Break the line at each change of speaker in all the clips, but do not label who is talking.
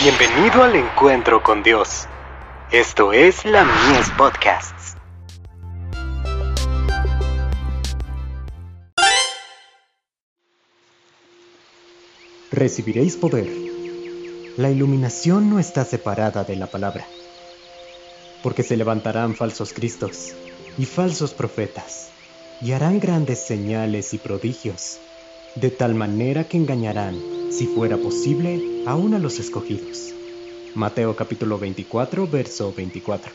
Bienvenido al encuentro con Dios. Esto es la Mies Podcasts.
Recibiréis poder. La iluminación no está separada de la palabra, porque se levantarán falsos cristos y falsos profetas, y harán grandes señales y prodigios, de tal manera que engañarán, si fuera posible, aún a los escogidos. Mateo capítulo 24, verso 24.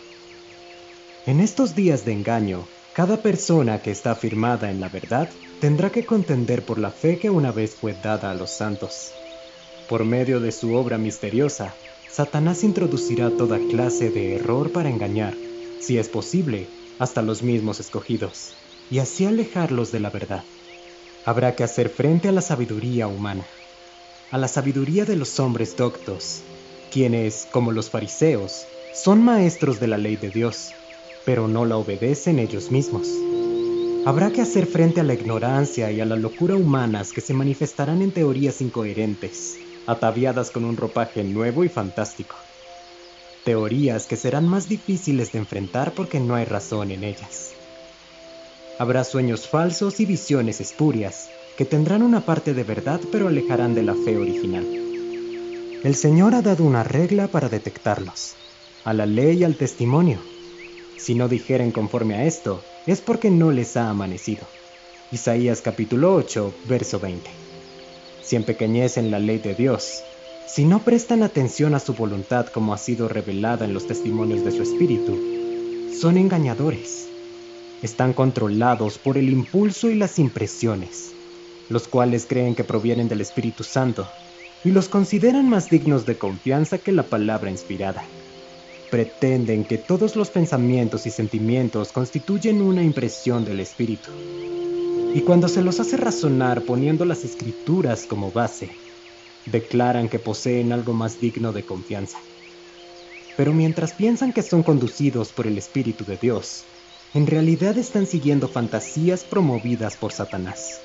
En estos días de engaño, cada persona que está firmada en la verdad tendrá que contender por la fe que una vez fue dada a los santos. Por medio de su obra misteriosa, Satanás introducirá toda clase de error para engañar, si es posible, hasta los mismos escogidos, y así alejarlos de la verdad. Habrá que hacer frente a la sabiduría humana, a la sabiduría de los hombres doctos, quienes, como los fariseos, son maestros de la ley de Dios, pero no la obedecen ellos mismos. Habrá que hacer frente a la ignorancia y a la locura humanas que se manifestarán en teorías incoherentes, ataviadas con un ropaje nuevo y fantástico. Teorías que serán más difíciles de enfrentar porque no hay razón en ellas. Habrá sueños falsos y visiones espurias que tendrán una parte de verdad pero alejarán de la fe original. El Señor ha dado una regla para detectarlos, a la ley y al testimonio. Si no dijeren conforme a esto, es porque no les ha amanecido. Isaías capítulo 8, verso 20. Si empequeñecen la ley de Dios, si no prestan atención a su voluntad como ha sido revelada en los testimonios de su espíritu, son engañadores. Están controlados por el impulso y las impresiones, los cuales creen que provienen del Espíritu Santo y los consideran más dignos de confianza que la palabra inspirada. Pretenden que todos los pensamientos y sentimientos constituyen una impresión del espíritu. Y cuando se los hace razonar poniendo las escrituras como base, declaran que poseen algo más digno de confianza. Pero mientras piensan que son conducidos por el Espíritu de Dios, en realidad están siguiendo fantasías promovidas por Satanás.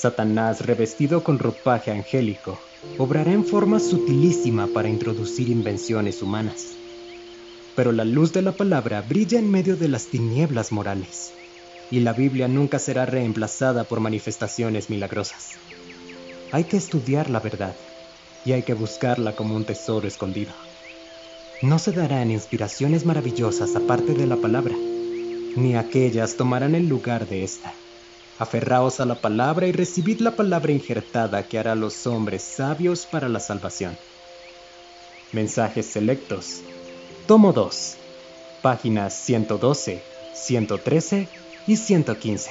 Satanás, revestido con ropaje angélico, obrará en forma sutilísima para introducir invenciones humanas. Pero la luz de la palabra brilla en medio de las tinieblas morales, y la Biblia nunca será reemplazada por manifestaciones milagrosas. Hay que estudiar la verdad, y hay que buscarla como un tesoro escondido. No se darán inspiraciones maravillosas aparte de la palabra, ni aquellas tomarán el lugar de esta. Aferraos a la palabra y recibid la palabra injertada que hará a los hombres sabios para la salvación. Mensajes selectos. Tomo 2. Páginas 112, 113 y 115.